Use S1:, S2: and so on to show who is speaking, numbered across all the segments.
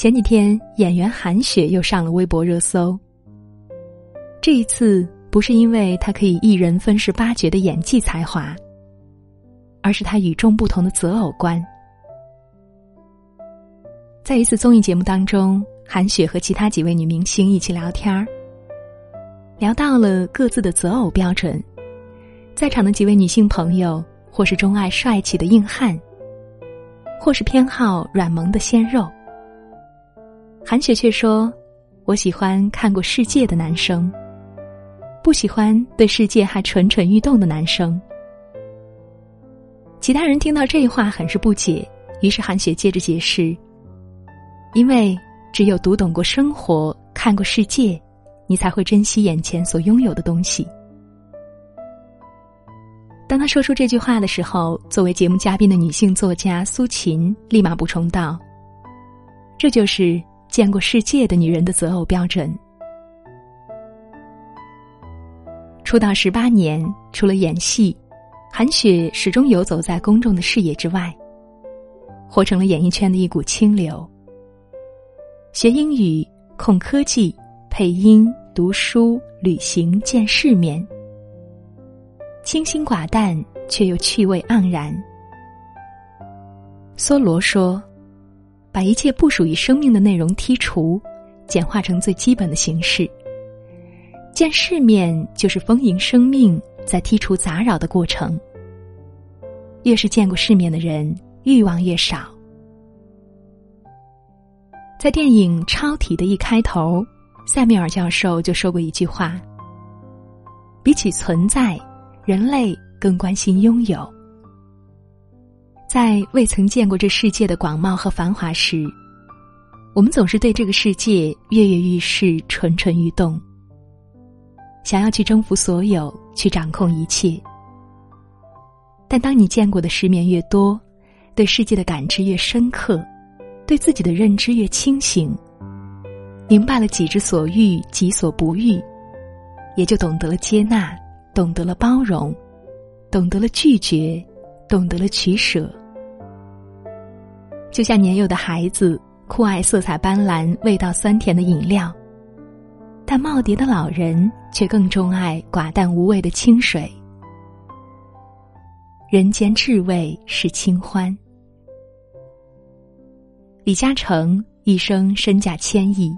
S1: 前几天，演员韩雪又上了微博热搜。这一次不是因为她可以一人分饰八角的演技才华，而是她与众不同的择偶观。在一次综艺节目当中，韩雪和其他几位女明星一起聊天儿，聊到了各自的择偶标准。在场的几位女性朋友，或是钟爱帅气的硬汉，或是偏好软萌的鲜肉。韩雪却说：“我喜欢看过世界的男生，不喜欢对世界还蠢蠢欲动的男生。”其他人听到这话很是不解，于是韩雪接着解释：“因为只有读懂过生活，看过世界，你才会珍惜眼前所拥有的东西。”当他说出这句话的时候，作为节目嘉宾的女性作家苏秦立马补充道：“这就是见过世界的女人的择偶标准。”出道十八年，除了演戏，韩雪始终游走在公众的视野之外，活成了演艺圈的一股清流。学英语、控科技、配音、读书、旅行、见世面。清新寡淡，却又趣味盎然。梭罗说：“把一切不属于生命的内容剔除，简化成最基本的形式。见世面，就是丰盈生命在剔除杂扰的过程。越是见过世面的人，欲望越少。”在电影《超体》的一开头，塞缪尔教授就说过一句话：“比起存在。”人类更关心拥有，在未曾见过这世界的广袤和繁华时，我们总是对这个世界跃跃欲试、蠢蠢欲动，想要去征服所有，去掌控一切。但当你见过的世面越多，对世界的感知越深刻，对自己的认知越清醒，明白了己之所欲，己所不欲，也就懂得了接纳。懂得了包容，懂得了拒绝，懂得了取舍。就像年幼的孩子酷爱色彩斑斓、味道酸甜的饮料，但耄耋的老人却更钟爱寡淡无味的清水。人间至味是清欢。李嘉诚一生身价千亿，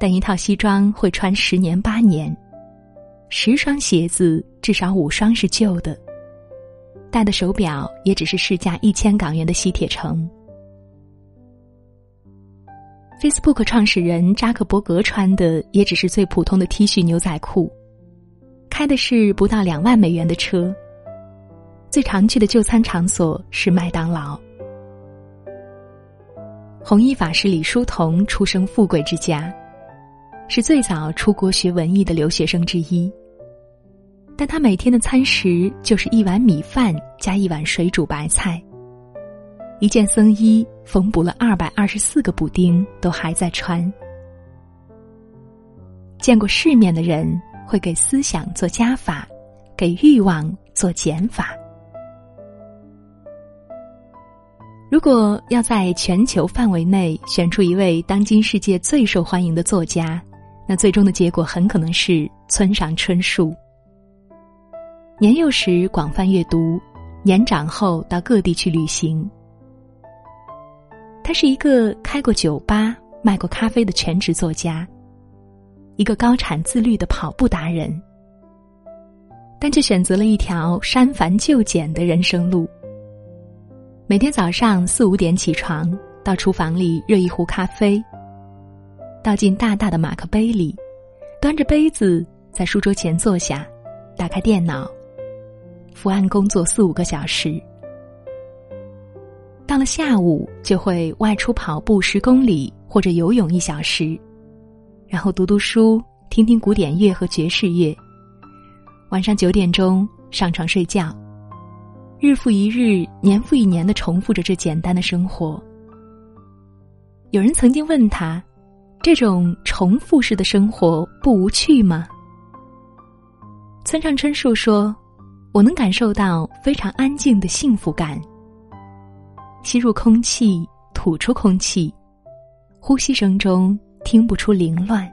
S1: 但一套西装会穿十年八年。十双鞋子至少五双是旧的，戴的手表也只是市价一千港元的西铁城。Facebook 创始人扎克伯格穿的也只是最普通的 T 恤牛仔裤，开的是不到两万美元的车。最常去的就餐场所是麦当劳。弘一法师李叔同出生富贵之家。是最早出国学文艺的留学生之一，但他每天的餐食就是一碗米饭加一碗水煮白菜。一件僧衣缝补了二百二十四个补丁，都还在穿。见过世面的人会给思想做加法，给欲望做减法。如果要在全球范围内选出一位当今世界最受欢迎的作家，那最终的结果很可能是村上春树。年幼时广泛阅读，年长后到各地去旅行。他是一个开过酒吧、卖过咖啡的全职作家，一个高产自律的跑步达人，但却选择了一条删繁就简的人生路。每天早上四五点起床，到厨房里热一壶咖啡。倒进大大的马克杯里，端着杯子在书桌前坐下，打开电脑，伏案工作四五个小时。到了下午，就会外出跑步十公里或者游泳一小时，然后读读书，听听古典乐和爵士乐。晚上九点钟上床睡觉，日复一日，年复一年的重复着这简单的生活。有人曾经问他。这种重复式的生活不无趣吗？村上春树说：“我能感受到非常安静的幸福感。吸入空气，吐出空气，呼吸声中听不出凌乱。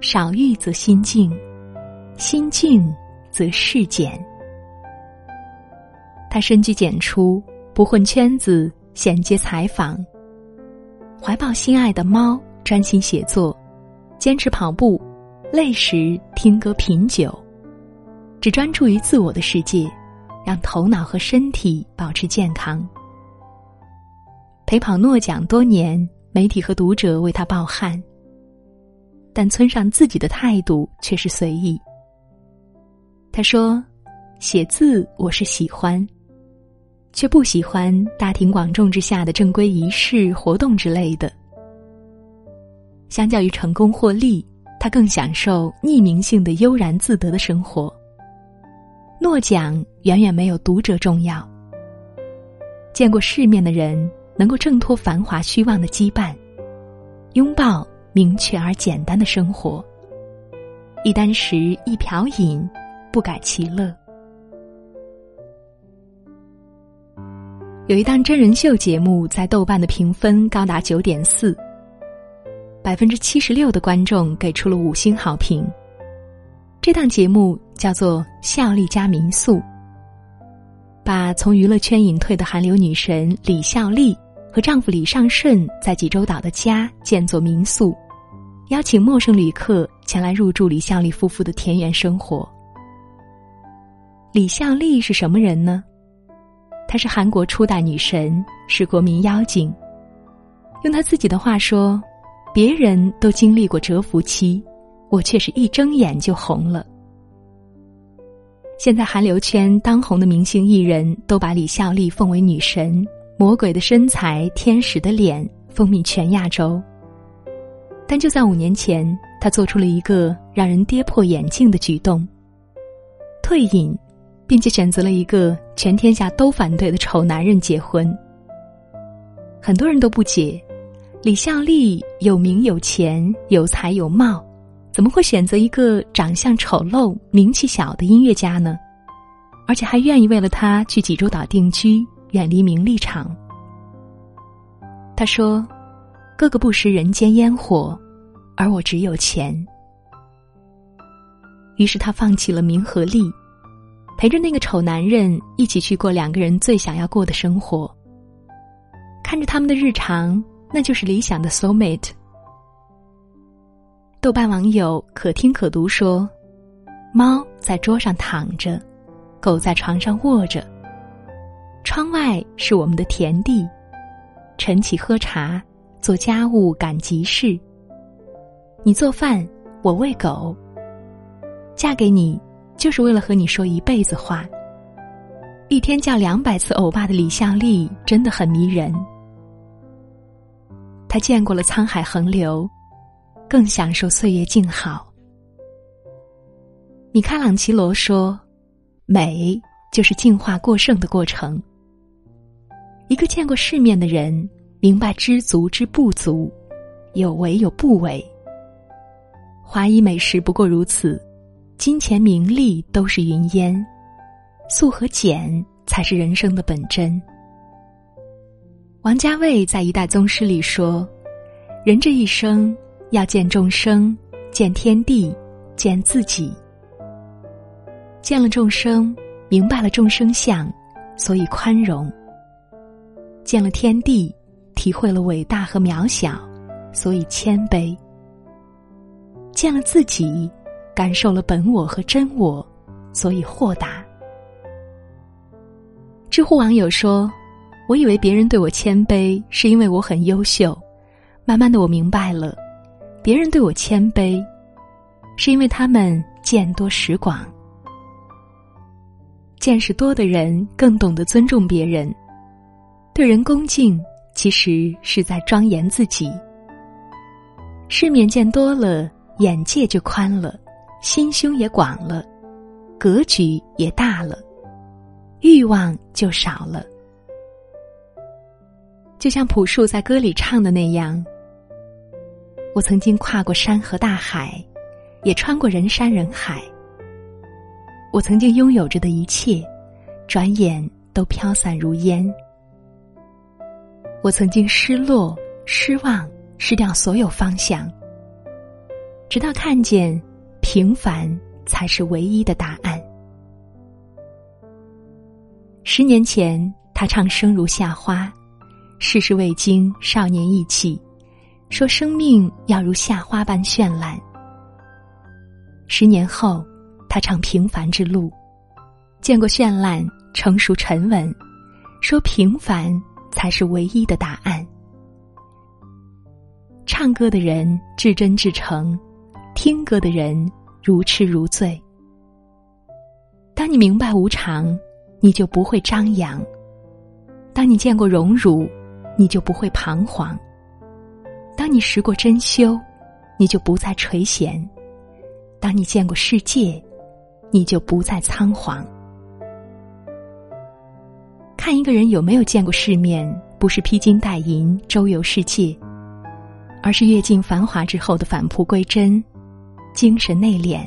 S1: 少欲则心静，心静则事简。他深居简出，不混圈子，险接采访。怀抱心爱的猫，专心写作，坚持跑步，累时听歌品酒，只专注于自我的世界，让头脑和身体保持健康。陪跑诺奖多年，媒体和读者为他抱憾。但村上自己的态度却是随意。他说：“写字我是喜欢，却不喜欢大庭广众之下的正规仪式活动之类的。相较于成功获利，他更享受匿名性的悠然自得的生活。诺奖远远没有读者重要。见过世面的人。”能够挣脱繁华虚妄的羁绊，拥抱明确而简单的生活。一箪食，一瓢饮，不改其乐。有一档真人秀节目在豆瓣的评分高达九点四，百分之七十六的观众给出了五星好评。这档节目叫做《孝利家民宿》，把从娱乐圈隐退的韩流女神李孝利。和丈夫李尚顺在济州岛的家建作民宿，邀请陌生旅客前来入住李孝利夫妇的田园生活。李孝利是什么人呢？她是韩国初代女神，是国民妖精。用她自己的话说：“别人都经历过蛰伏期，我却是一睁眼就红了。”现在韩流圈当红的明星艺人都把李孝利奉为女神。魔鬼的身材，天使的脸，风靡全亚洲。但就在五年前，他做出了一个让人跌破眼镜的举动：退隐，并且选择了一个全天下都反对的丑男人结婚。很多人都不解，李孝利有名有钱有才有貌，怎么会选择一个长相丑陋、名气小的音乐家呢？而且还愿意为了他去济州岛定居。远离名利场。他说：“哥哥不食人间烟火，而我只有钱。”于是他放弃了名和利，陪着那个丑男人一起去过两个人最想要过的生活。看着他们的日常，那就是理想的 soul mate。豆瓣网友可听可读说：“猫在桌上躺着，狗在床上卧着。”窗外是我们的田地，晨起喝茶，做家务赶集市。你做饭，我喂狗。嫁给你，就是为了和你说一辈子话。一天叫两百次欧巴的李孝利真的很迷人。他见过了沧海横流，更享受岁月静好。米开朗基罗说：“美就是进化过剩的过程。”一个见过世面的人，明白知足之不足，有为有不为。华夷美食不过如此，金钱名利都是云烟，素和简才是人生的本真。王家卫在《一代宗师》里说：“人这一生要见众生，见天地，见自己。见了众生，明白了众生相，所以宽容。”见了天地，体会了伟大和渺小，所以谦卑；见了自己，感受了本我和真我，所以豁达。知乎网友说：“我以为别人对我谦卑，是因为我很优秀。慢慢的，我明白了，别人对我谦卑，是因为他们见多识广。见识多的人更懂得尊重别人。”对人恭敬，其实是在庄严自己。世面见多了，眼界就宽了，心胸也广了，格局也大了，欲望就少了。就像朴树在歌里唱的那样：“我曾经跨过山河大海，也穿过人山人海。我曾经拥有着的一切，转眼都飘散如烟。”我曾经失落、失望，失掉所有方向，直到看见平凡才是唯一的答案。十年前，他唱生如夏花，世事未经，少年意气，说生命要如夏花般绚烂。十年后，他唱平凡之路，见过绚烂，成熟沉稳，说平凡才是唯一的答案。唱歌的人至真至诚，听歌的人如痴如醉。当你明白无常。你就不会张扬。当你见过荣辱，你就不会彷徨。当你识过珍馐，你就不再垂涎。当你见过世界，你就不再仓皇。看一个人有没有见过世面，不是披金戴银周游世界，而是阅尽繁华之后的返璞归真，精神内敛。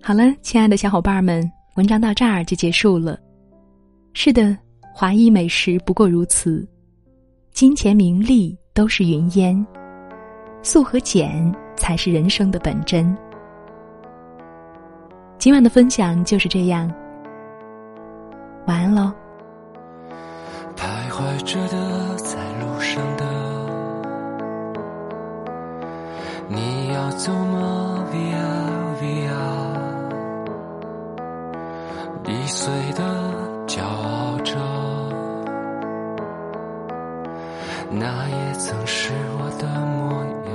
S1: 好了，亲爱的小伙伴们，文章到这儿就结束了。是的，华裔美食不过如此，金钱名利都是云烟，素和简才是人生的本真。今晚的分享就是这样，晚安喽。
S2: 徘徊着的，在路上的，你要走吗？Via Via。易碎的那也曾是我的模样。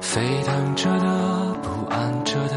S2: 沸腾着的，不安着的，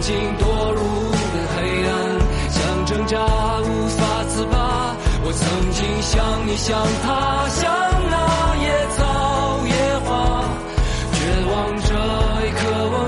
S2: 曾经堕入的黑暗，想挣扎无法自拔。我曾经像你，像他，像那野草野花，绝望着，也渴望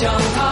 S2: 想他。